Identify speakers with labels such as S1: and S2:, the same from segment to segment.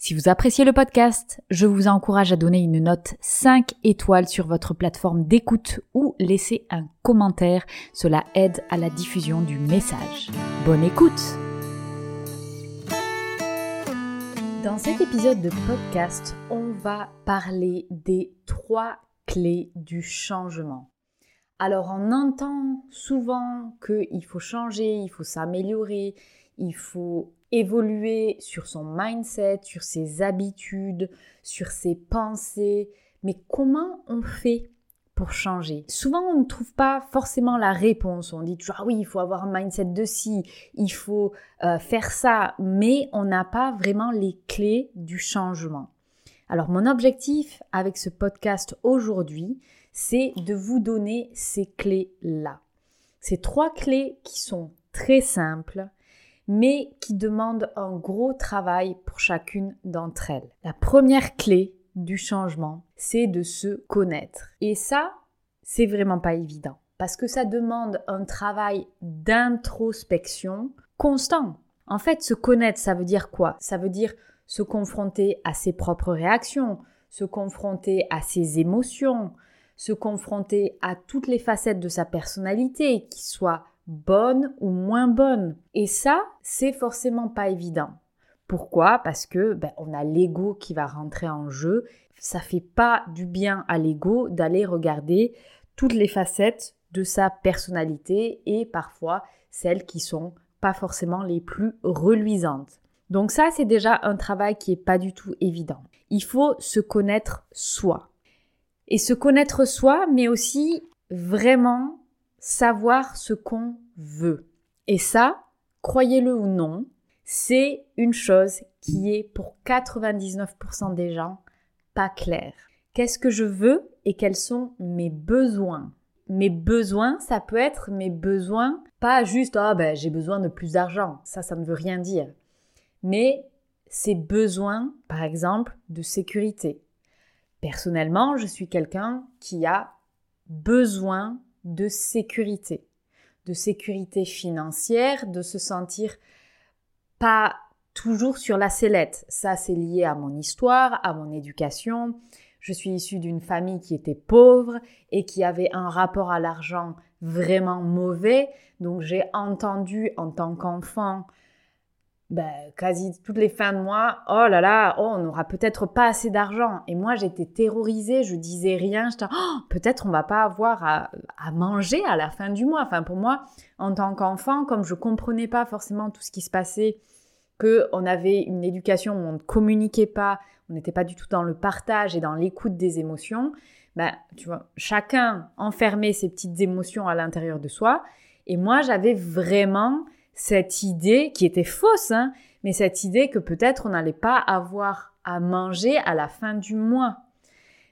S1: Si vous appréciez le podcast, je vous encourage à donner une note 5 étoiles sur votre plateforme d'écoute ou laisser un commentaire. Cela aide à la diffusion du message. Bonne écoute Dans cet épisode de podcast, on va parler des trois clés du changement. Alors on entend souvent qu'il faut changer, il faut s'améliorer, il faut évoluer sur son mindset, sur ses habitudes, sur ses pensées. Mais comment on fait pour changer? Souvent, on ne trouve pas forcément la réponse. On dit toujours, ah oui, il faut avoir un mindset de ci, il faut euh, faire ça, mais on n'a pas vraiment les clés du changement. Alors, mon objectif avec ce podcast aujourd'hui, c'est de vous donner ces clés-là. Ces trois clés qui sont très simples, mais qui demandent un gros travail pour chacune d'entre elles. La première clé du changement, c'est de se connaître. Et ça, c'est vraiment pas évident parce que ça demande un travail d'introspection constant. En fait, se connaître, ça veut dire quoi? Ça veut dire se confronter à ses propres réactions, se confronter à ses émotions, se confronter à toutes les facettes de sa personnalité, qui soient bonne ou moins bonne. Et ça, c'est forcément pas évident. Pourquoi? Parce que ben, on a l'ego qui va rentrer en jeu. Ça fait pas du bien à l'ego d'aller regarder toutes les facettes de sa personnalité et parfois celles qui sont pas forcément les plus reluisantes. Donc ça, c'est déjà un travail qui est pas du tout évident. Il faut se connaître soi. Et se connaître soi, mais aussi vraiment savoir ce qu'on veut. Et ça, croyez-le ou non, c'est une chose qui est pour 99% des gens pas claire. Qu'est-ce que je veux et quels sont mes besoins? Mes besoins, ça peut être mes besoins, pas juste ah ben j'ai besoin de plus d'argent, ça ça ne veut rien dire. Mais ces besoins, par exemple, de sécurité. Personnellement, je suis quelqu'un qui a besoin de sécurité, de sécurité financière, de se sentir pas toujours sur la sellette. Ça, c'est lié à mon histoire, à mon éducation. Je suis issue d'une famille qui était pauvre et qui avait un rapport à l'argent vraiment mauvais. Donc j'ai entendu en tant qu'enfant ben, quasi toutes les fins de mois, oh là là, oh, on n'aura peut-être pas assez d'argent. Et moi, j'étais terrorisée, je disais rien, j'étais, oh, peut-être on va pas avoir à, à, manger à la fin du mois. Enfin, pour moi, en tant qu'enfant, comme je comprenais pas forcément tout ce qui se passait, que on avait une éducation où on ne communiquait pas, on n'était pas du tout dans le partage et dans l'écoute des émotions, ben, tu vois, chacun enfermait ses petites émotions à l'intérieur de soi. Et moi, j'avais vraiment cette idée qui était fausse, hein, mais cette idée que peut-être on n'allait pas avoir à manger à la fin du mois.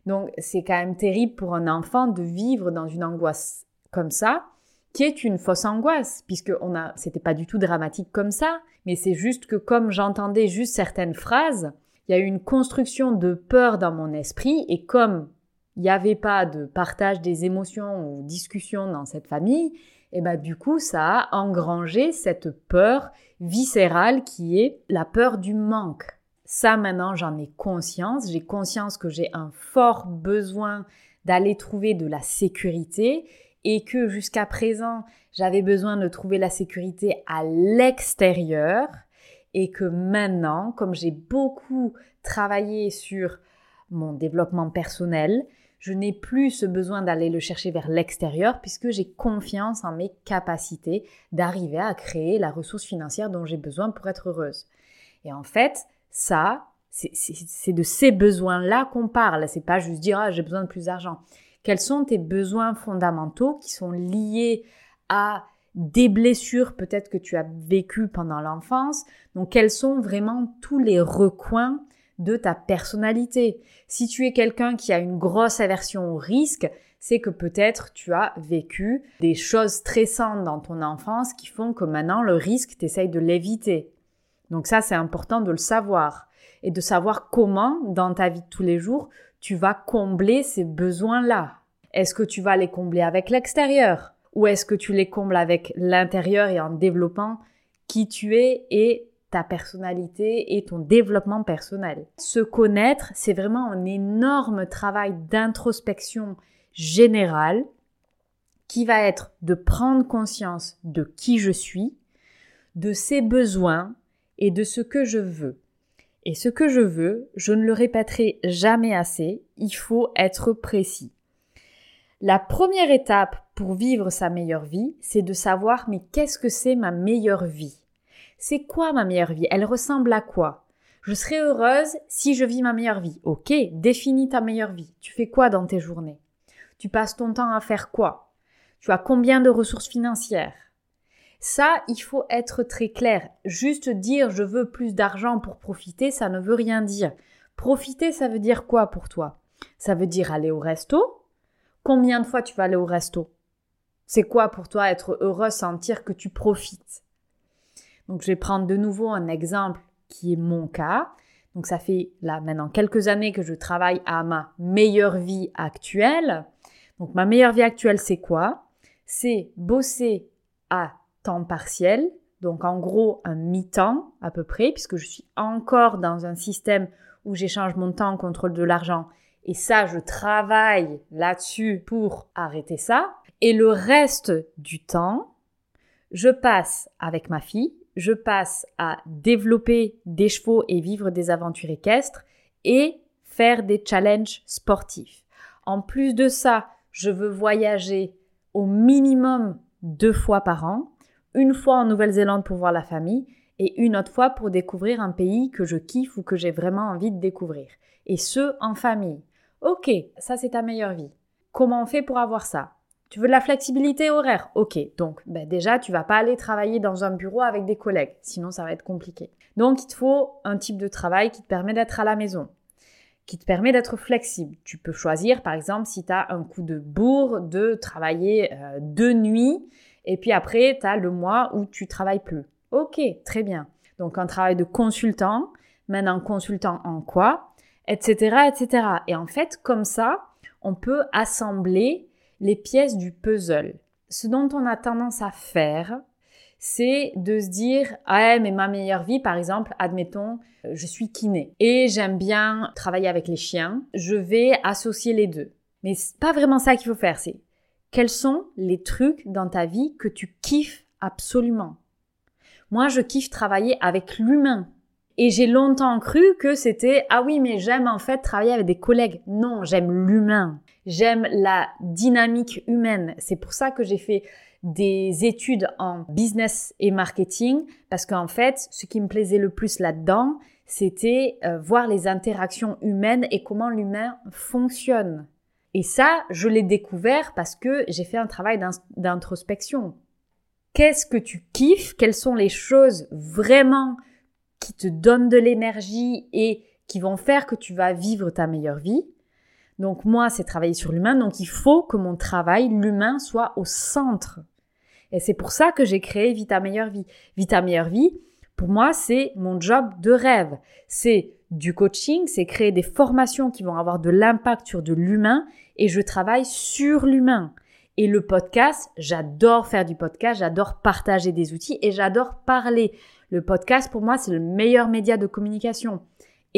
S1: Donc c'est quand même terrible pour un enfant de vivre dans une angoisse comme ça, qui est une fausse angoisse, puisque on a, c'était pas du tout dramatique comme ça, mais c'est juste que comme j'entendais juste certaines phrases, il y a eu une construction de peur dans mon esprit, et comme il n'y avait pas de partage des émotions ou discussion dans cette famille, et bah du coup ça a engrangé cette peur viscérale qui est la peur du manque. Ça maintenant j'en ai conscience, j'ai conscience que j'ai un fort besoin d'aller trouver de la sécurité et que jusqu'à présent j'avais besoin de trouver la sécurité à l'extérieur et que maintenant comme j'ai beaucoup travaillé sur mon développement personnel, je n'ai plus ce besoin d'aller le chercher vers l'extérieur puisque j'ai confiance en mes capacités d'arriver à créer la ressource financière dont j'ai besoin pour être heureuse. Et en fait, ça, c'est de ces besoins-là qu'on parle. C'est pas juste dire ah, j'ai besoin de plus d'argent. Quels sont tes besoins fondamentaux qui sont liés à des blessures peut-être que tu as vécues pendant l'enfance? Donc quels sont vraiment tous les recoins de ta personnalité. Si tu es quelqu'un qui a une grosse aversion au risque, c'est que peut-être tu as vécu des choses stressantes dans ton enfance qui font que maintenant le risque, tu essayes de l'éviter. Donc ça, c'est important de le savoir et de savoir comment, dans ta vie de tous les jours, tu vas combler ces besoins-là. Est-ce que tu vas les combler avec l'extérieur ou est-ce que tu les combles avec l'intérieur et en développant qui tu es et ta personnalité et ton développement personnel. Se connaître, c'est vraiment un énorme travail d'introspection générale qui va être de prendre conscience de qui je suis, de ses besoins et de ce que je veux. Et ce que je veux, je ne le répéterai jamais assez, il faut être précis. La première étape pour vivre sa meilleure vie, c'est de savoir mais qu'est-ce que c'est ma meilleure vie? C'est quoi ma meilleure vie? Elle ressemble à quoi? Je serai heureuse si je vis ma meilleure vie. Ok, définis ta meilleure vie. Tu fais quoi dans tes journées? Tu passes ton temps à faire quoi? Tu as combien de ressources financières? Ça, il faut être très clair. Juste dire je veux plus d'argent pour profiter, ça ne veut rien dire. Profiter, ça veut dire quoi pour toi? Ça veut dire aller au resto? Combien de fois tu vas aller au resto? C'est quoi pour toi être heureux, sentir que tu profites? Donc je vais prendre de nouveau un exemple qui est mon cas. Donc ça fait là maintenant quelques années que je travaille à ma meilleure vie actuelle. Donc ma meilleure vie actuelle, c'est quoi? C'est bosser à temps partiel, donc en gros un mi-temps à peu près, puisque je suis encore dans un système où j'échange mon temps en contrôle de l'argent. Et ça, je travaille là-dessus pour arrêter ça. Et le reste du temps, je passe avec ma fille, je passe à développer des chevaux et vivre des aventures équestres et faire des challenges sportifs. En plus de ça, je veux voyager au minimum deux fois par an une fois en Nouvelle-Zélande pour voir la famille et une autre fois pour découvrir un pays que je kiffe ou que j'ai vraiment envie de découvrir. Et ce, en famille. Ok, ça c'est ta meilleure vie. Comment on fait pour avoir ça? Tu veux de la flexibilité horaire? Ok, donc ben déjà tu vas pas aller travailler dans un bureau avec des collègues, sinon ça va être compliqué. Donc il te faut un type de travail qui te permet d'être à la maison, qui te permet d'être flexible. Tu peux choisir par exemple si tu as un coup de bourre de travailler euh, de nuit et puis après, tu as le mois où tu travailles plus. Ok, très bien. Donc un travail de consultant, maintenant consultant en quoi, etc., etc. Et en fait, comme ça, on peut assembler les pièces du puzzle. Ce dont on a tendance à faire, c'est de se dire ah mais ma meilleure vie par exemple admettons je suis kiné et j'aime bien travailler avec les chiens je vais associer les deux mais c'est pas vraiment ça qu'il faut faire c'est quels sont les trucs dans ta vie que tu kiffes absolument? Moi, je kiffe travailler avec l'humain. Et j'ai longtemps cru que c'était ah oui, mais j'aime en fait travailler avec des collègues. Non, j'aime l'humain. J'aime la dynamique humaine. C'est pour ça que j'ai fait des études en business et marketing parce qu'en fait, ce qui me plaisait le plus là-dedans, c'était euh, voir les interactions humaines et comment l'humain fonctionne. Et ça, je l'ai découvert parce que j'ai fait un travail d'introspection. Qu'est-ce que tu kiffes? Quelles sont les choses vraiment qui te donnent de l'énergie et qui vont faire que tu vas vivre ta meilleure vie? Donc moi, c'est travailler sur l'humain. Donc il faut que mon travail, l'humain, soit au centre. Et c'est pour ça que j'ai créé Vita Meilleure Vie. Vita Meilleure Vie, pour moi, c'est mon job de rêve. C'est du coaching, c'est créer des formations qui vont avoir de l'impact sur de l'humain et je travaille sur l'humain. Et le podcast, j'adore faire du podcast, j'adore partager des outils et j'adore parler. Le podcast, pour moi, c'est le meilleur média de communication.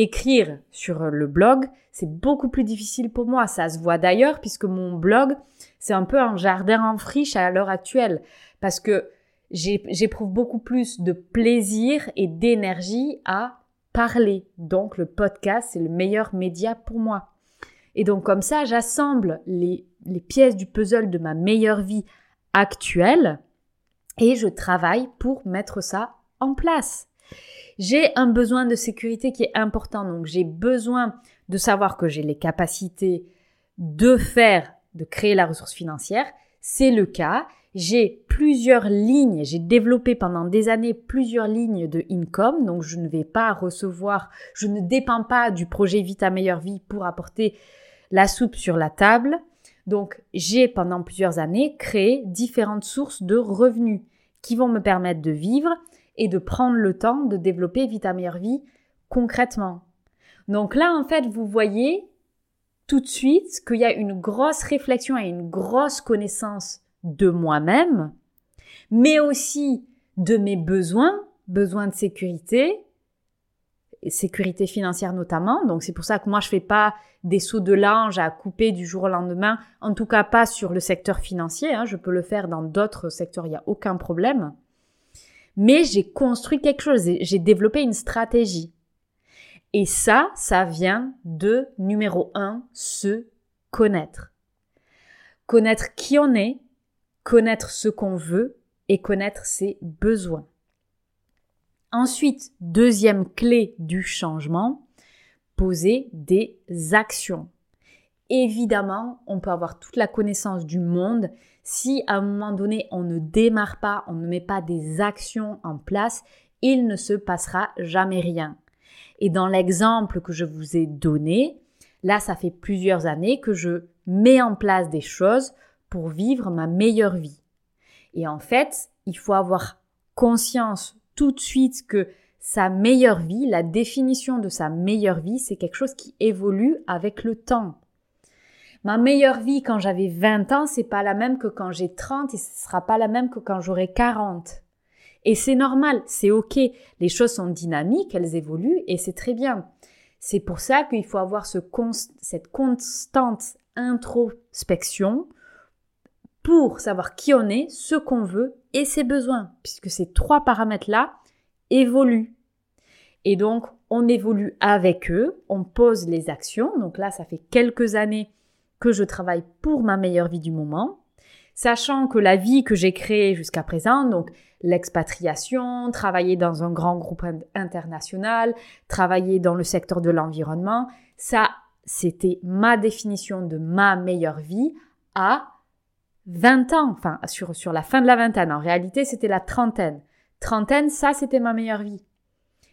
S1: Écrire sur le blog, c'est beaucoup plus difficile pour moi. Ça se voit d'ailleurs puisque mon blog, c'est un peu un jardin en friche à l'heure actuelle. Parce que j'éprouve beaucoup plus de plaisir et d'énergie à parler. Donc le podcast, c'est le meilleur média pour moi. Et donc comme ça, j'assemble les, les pièces du puzzle de ma meilleure vie actuelle et je travaille pour mettre ça en place. J'ai un besoin de sécurité qui est important, donc j'ai besoin de savoir que j'ai les capacités de faire, de créer la ressource financière. C'est le cas. j'ai plusieurs lignes, j'ai développé pendant des années plusieurs lignes de income, donc je ne vais pas recevoir, je ne dépends pas du projet Vita Meilleure Vie pour apporter la soupe sur la table. Donc j'ai pendant plusieurs années créé différentes sources de revenus qui vont me permettre de vivre et de prendre le temps de développer Vita Meilleure Vie concrètement. Donc là, en fait, vous voyez tout de suite qu'il y a une grosse réflexion et une grosse connaissance de moi-même, mais aussi de mes besoins, besoins de sécurité, sécurité financière notamment. Donc c'est pour ça que moi je fais pas des sauts de linge à couper du jour au lendemain, en tout cas pas sur le secteur financier. Hein. Je peux le faire dans d'autres secteurs, il n'y a aucun problème. Mais j'ai construit quelque chose, j'ai développé une stratégie. Et ça, ça vient de numéro un, se connaître. Connaître qui on est, connaître ce qu'on veut et connaître ses besoins. Ensuite, deuxième clé du changement, poser des actions. Évidemment, on peut avoir toute la connaissance du monde. Si à un moment donné, on ne démarre pas, on ne met pas des actions en place, il ne se passera jamais rien. Et dans l'exemple que je vous ai donné, là, ça fait plusieurs années que je mets en place des choses pour vivre ma meilleure vie. Et en fait, il faut avoir conscience tout de suite que sa meilleure vie, la définition de sa meilleure vie, c'est quelque chose qui évolue avec le temps. Ma meilleure vie quand j'avais 20 ans, c'est pas la même que quand j'ai 30 et ce sera pas la même que quand j'aurai 40. Et c'est normal, c'est ok. Les choses sont dynamiques, elles évoluent et c'est très bien. C'est pour ça qu'il faut avoir ce cette constante introspection pour savoir qui on est, ce qu'on veut et ses besoins, puisque ces trois paramètres-là évoluent. Et donc, on évolue avec eux, on pose les actions. Donc là, ça fait quelques années que je travaille pour ma meilleure vie du moment, sachant que la vie que j'ai créée jusqu'à présent, donc l'expatriation, travailler dans un grand groupe international, travailler dans le secteur de l'environnement, ça, c'était ma définition de ma meilleure vie à 20 ans, enfin sur, sur la fin de la vingtaine. En réalité, c'était la trentaine. Trentaine, ça, c'était ma meilleure vie.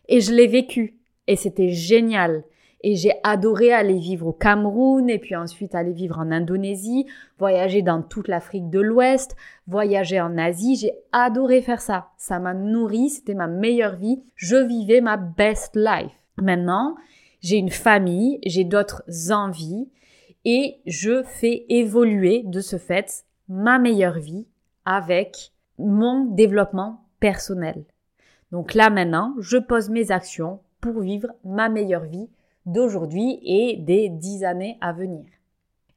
S1: Et je l'ai vécu. Et c'était génial. Et j'ai adoré aller vivre au Cameroun et puis ensuite aller vivre en Indonésie, voyager dans toute l'Afrique de l'Ouest, voyager en Asie. J'ai adoré faire ça. Ça m'a nourri, c'était ma meilleure vie. Je vivais ma best life. Maintenant, j'ai une famille, j'ai d'autres envies et je fais évoluer de ce fait ma meilleure vie avec mon développement personnel. Donc là maintenant, je pose mes actions pour vivre ma meilleure vie d'aujourd'hui et des dix années à venir.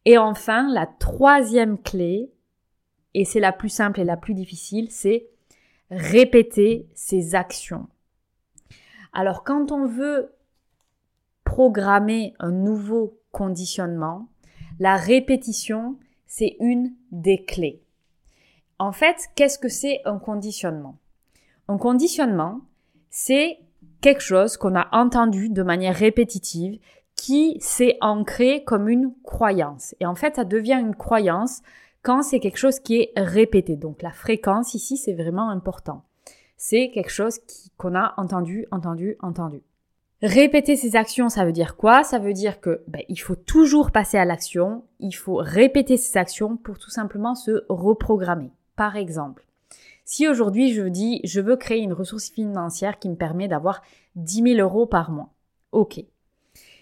S1: Et enfin, la troisième clé, et c'est la plus simple et la plus difficile, c'est répéter ses actions. Alors quand on veut programmer un nouveau conditionnement, la répétition, c'est une des clés. En fait, qu'est-ce que c'est un conditionnement? Un conditionnement, c'est quelque chose qu'on a entendu de manière répétitive qui s'est ancré comme une croyance. Et en fait, ça devient une croyance quand c'est quelque chose qui est répété. Donc la fréquence ici, c'est vraiment important. C'est quelque chose qu'on a entendu, entendu, entendu. Répéter ces actions, ça veut dire quoi? Ça veut dire que ben, il faut toujours passer à l'action, il faut répéter ces actions pour tout simplement se reprogrammer. Par exemple, si aujourd'hui je dis je veux créer une ressource financière qui me permet d'avoir 10 000 euros par mois, ok.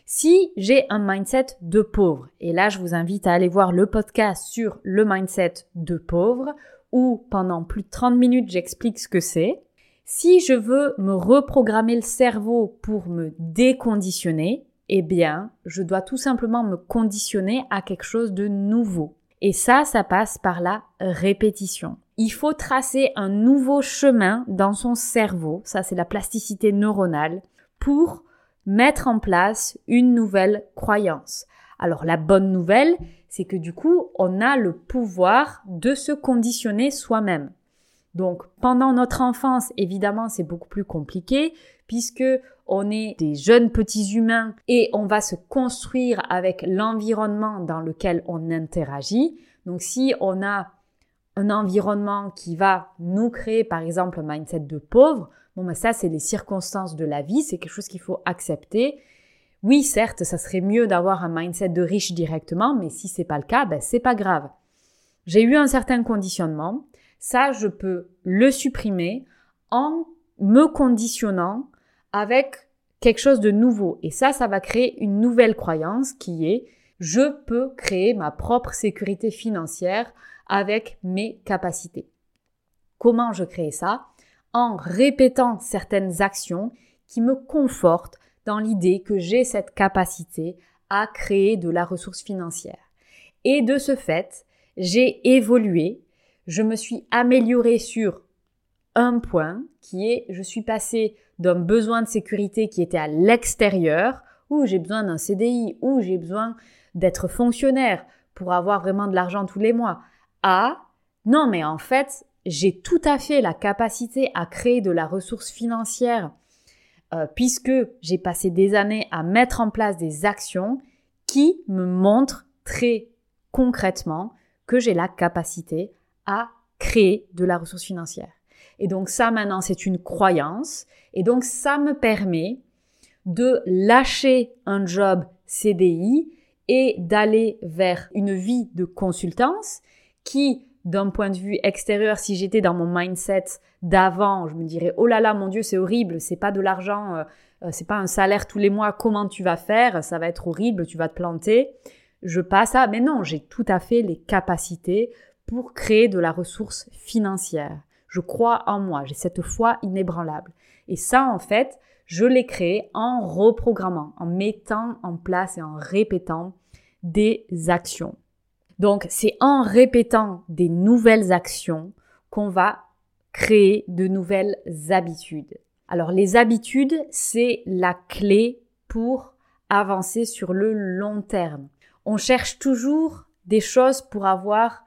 S1: Si j'ai un mindset de pauvre, et là je vous invite à aller voir le podcast sur le mindset de pauvre, où pendant plus de 30 minutes j'explique ce que c'est, si je veux me reprogrammer le cerveau pour me déconditionner, eh bien, je dois tout simplement me conditionner à quelque chose de nouveau. Et ça, ça passe par la répétition. Il faut tracer un nouveau chemin dans son cerveau, ça c'est la plasticité neuronale, pour mettre en place une nouvelle croyance. Alors la bonne nouvelle, c'est que du coup, on a le pouvoir de se conditionner soi-même. Donc pendant notre enfance, évidemment, c'est beaucoup plus compliqué puisque on est des jeunes petits humains et on va se construire avec l'environnement dans lequel on interagit. Donc si on a un environnement qui va nous créer, par exemple, un mindset de pauvre, bon, ben ça, c'est les circonstances de la vie, c'est quelque chose qu'il faut accepter. Oui, certes, ça serait mieux d'avoir un mindset de riche directement, mais si c'est pas le cas, ben c'est pas grave. J'ai eu un certain conditionnement, ça, je peux le supprimer en me conditionnant avec quelque chose de nouveau. Et ça, ça va créer une nouvelle croyance qui est je peux créer ma propre sécurité financière avec mes capacités. Comment je crée ça? En répétant certaines actions qui me confortent dans l'idée que j'ai cette capacité à créer de la ressource financière. Et de ce fait, j'ai évolué, je me suis améliorée sur un point qui est je suis passé d'un besoin de sécurité qui était à l'extérieur, où j'ai besoin d'un CDI, où j'ai besoin d'être fonctionnaire pour avoir vraiment de l'argent tous les mois, à non mais en fait j'ai tout à fait la capacité à créer de la ressource financière euh, puisque j'ai passé des années à mettre en place des actions qui me montrent très concrètement que j'ai la capacité à créer de la ressource financière. Et donc ça maintenant c'est une croyance et donc ça me permet de lâcher un job CDI et d'aller vers une vie de consultance qui d'un point de vue extérieur, si j'étais dans mon mindset d'avant, je me dirais oh là là mon dieu c'est horrible, c'est pas de l'argent, euh, euh, c'est pas un salaire tous les mois, comment tu vas faire, ça va être horrible, tu vas te planter. Je passe à mais non, j'ai tout à fait les capacités pour créer de la ressource financière. Je crois en moi, j'ai cette foi inébranlable. Et ça, en fait, je l'ai créé en reprogrammant, en mettant en place et en répétant des actions. Donc, c'est en répétant des nouvelles actions qu'on va créer de nouvelles habitudes. Alors, les habitudes, c'est la clé pour avancer sur le long terme. On cherche toujours des choses pour avoir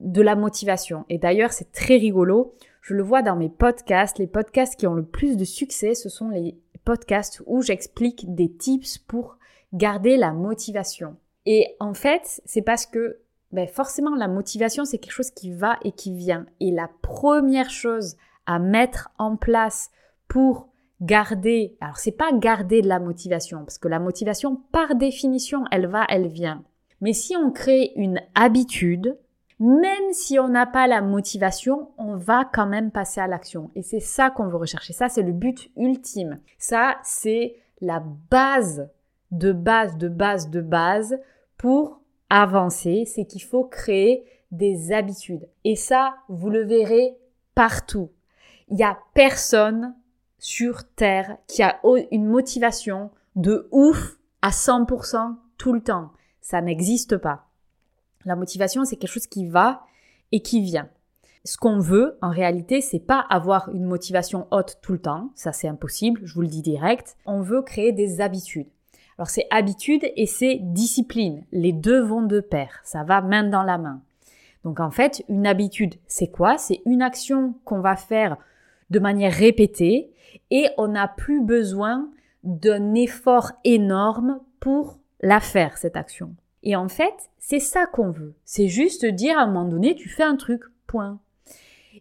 S1: de la motivation. Et d'ailleurs, c'est très rigolo. Je le vois dans mes podcasts. Les podcasts qui ont le plus de succès, ce sont les podcasts où j'explique des tips pour garder la motivation. Et en fait, c'est parce que ben forcément, la motivation, c'est quelque chose qui va et qui vient. Et la première chose à mettre en place pour garder, alors c'est pas garder de la motivation, parce que la motivation, par définition, elle va, elle vient. Mais si on crée une habitude, même si on n'a pas la motivation, on va quand même passer à l'action. Et c'est ça qu'on veut rechercher. Ça, c'est le but ultime. Ça, c'est la base de base, de base, de base pour avancer. C'est qu'il faut créer des habitudes. Et ça, vous le verrez partout. Il n'y a personne sur Terre qui a une motivation de ouf à 100% tout le temps. Ça n'existe pas. La motivation, c'est quelque chose qui va et qui vient. Ce qu'on veut, en réalité, c'est pas avoir une motivation haute tout le temps. Ça, c'est impossible. Je vous le dis direct. On veut créer des habitudes. Alors, c'est habitude et c'est discipline. Les deux vont de pair. Ça va main dans la main. Donc, en fait, une habitude, c'est quoi? C'est une action qu'on va faire de manière répétée et on n'a plus besoin d'un effort énorme pour la faire, cette action. Et en fait, c'est ça qu'on veut. C'est juste dire à un moment donné, tu fais un truc, point.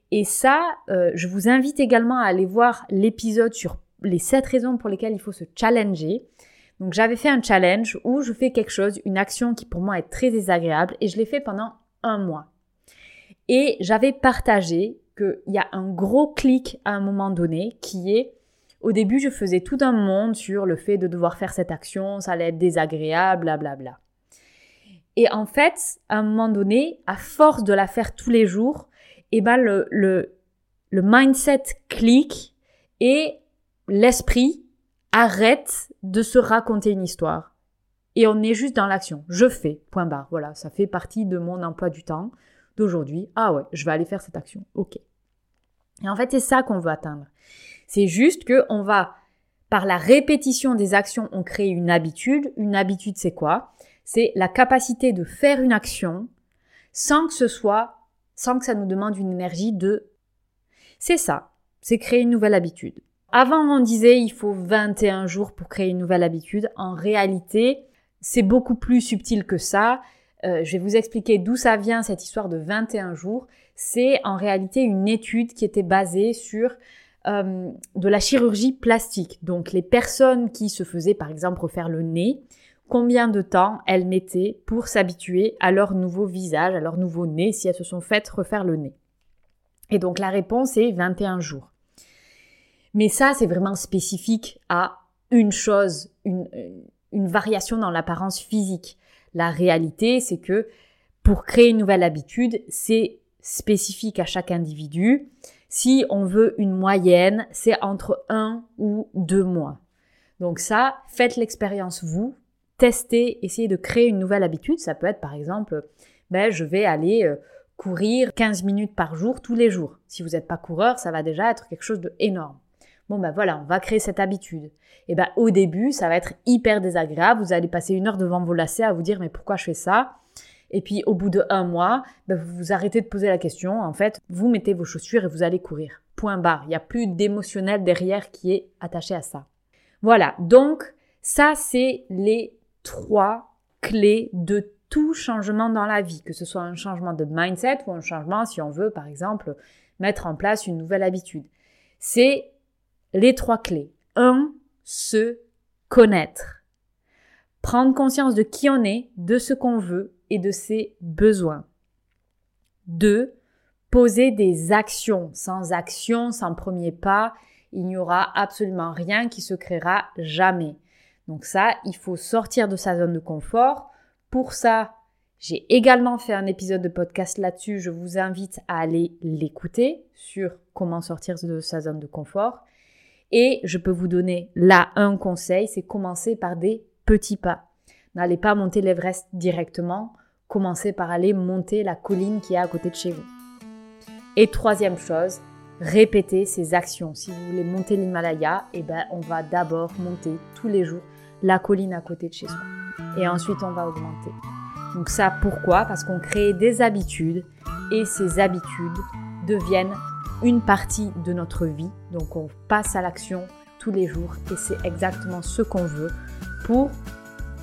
S1: Et ça, euh, je vous invite également à aller voir l'épisode sur les 7 raisons pour lesquelles il faut se challenger. Donc j'avais fait un challenge où je fais quelque chose, une action qui pour moi est très désagréable et je l'ai fait pendant un mois. Et j'avais partagé qu'il y a un gros clic à un moment donné qui est au début je faisais tout un monde sur le fait de devoir faire cette action, ça allait être désagréable, blablabla. Bla bla. Et en fait, à un moment donné, à force de la faire tous les jours, eh ben le, le, le mindset clique et l'esprit arrête de se raconter une histoire. Et on est juste dans l'action. Je fais, point barre. Voilà, ça fait partie de mon emploi du temps d'aujourd'hui. Ah ouais, je vais aller faire cette action. Ok. Et en fait, c'est ça qu'on veut atteindre. C'est juste que on va, par la répétition des actions, on crée une habitude. Une habitude, c'est quoi? C'est la capacité de faire une action sans que ce soit, sans que ça nous demande une énergie de... C'est ça, c'est créer une nouvelle habitude. Avant, on disait il faut 21 jours pour créer une nouvelle habitude. En réalité, c'est beaucoup plus subtil que ça. Euh, je vais vous expliquer d'où ça vient cette histoire de 21 jours. c'est en réalité une étude qui était basée sur euh, de la chirurgie plastique. Donc les personnes qui se faisaient par exemple refaire le nez, combien de temps elles mettaient pour s'habituer à leur nouveau visage, à leur nouveau nez, si elles se sont faites refaire le nez. Et donc la réponse est 21 jours. Mais ça, c'est vraiment spécifique à une chose, une, une variation dans l'apparence physique. La réalité, c'est que pour créer une nouvelle habitude, c'est spécifique à chaque individu. Si on veut une moyenne, c'est entre un ou deux mois. Donc ça, faites l'expérience vous, testez, essayez de créer une nouvelle habitude. Ça peut être par exemple, ben, je vais aller euh, courir 15 minutes par jour tous les jours. Si vous n'êtes pas coureur, ça va déjà être quelque chose d'énorme. Bon ben voilà, on va créer cette habitude. Et ben au début, ça va être hyper désagréable. Vous allez passer une heure devant vos lacets à vous dire mais pourquoi je fais ça? Et puis au bout de un mois, ben, vous vous arrêtez de poser la question. En fait, vous mettez vos chaussures et vous allez courir. Point barre. Il n'y a plus d'émotionnel derrière qui est attaché à ça. Voilà. Donc, ça, c'est les trois clés de tout changement dans la vie, que ce soit un changement de mindset ou un changement, si on veut, par exemple, mettre en place une nouvelle habitude. C'est les trois clés. Un, se connaître. Prendre conscience de qui on est, de ce qu'on veut et de ses besoins. 2. Poser des actions. Sans action, sans premier pas, il n'y aura absolument rien qui se créera jamais. Donc ça, il faut sortir de sa zone de confort. Pour ça, j'ai également fait un épisode de podcast là-dessus. Je vous invite à aller l'écouter sur comment sortir de sa zone de confort. Et je peux vous donner là un conseil, c'est commencer par des petits pas. N'allez pas monter l'Everest directement commencez par aller monter la colline qui est à côté de chez vous. Et troisième chose, répétez ces actions. Si vous voulez monter l'Himalaya, eh ben, on va d'abord monter tous les jours la colline à côté de chez soi. Et ensuite, on va augmenter. Donc ça, pourquoi? Parce qu'on crée des habitudes et ces habitudes deviennent une partie de notre vie. Donc on passe à l'action tous les jours et c'est exactement ce qu'on veut pour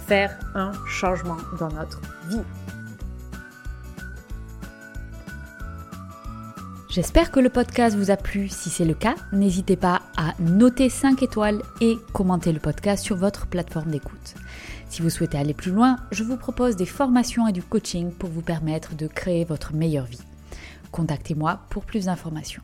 S1: faire un changement dans notre vie. J'espère que le podcast vous a plu. Si c'est le cas, n'hésitez pas à noter 5 étoiles et commenter le podcast sur votre plateforme d'écoute. Si vous souhaitez aller plus loin, je vous propose des formations et du coaching pour vous permettre de créer votre meilleure vie. Contactez-moi pour plus d'informations.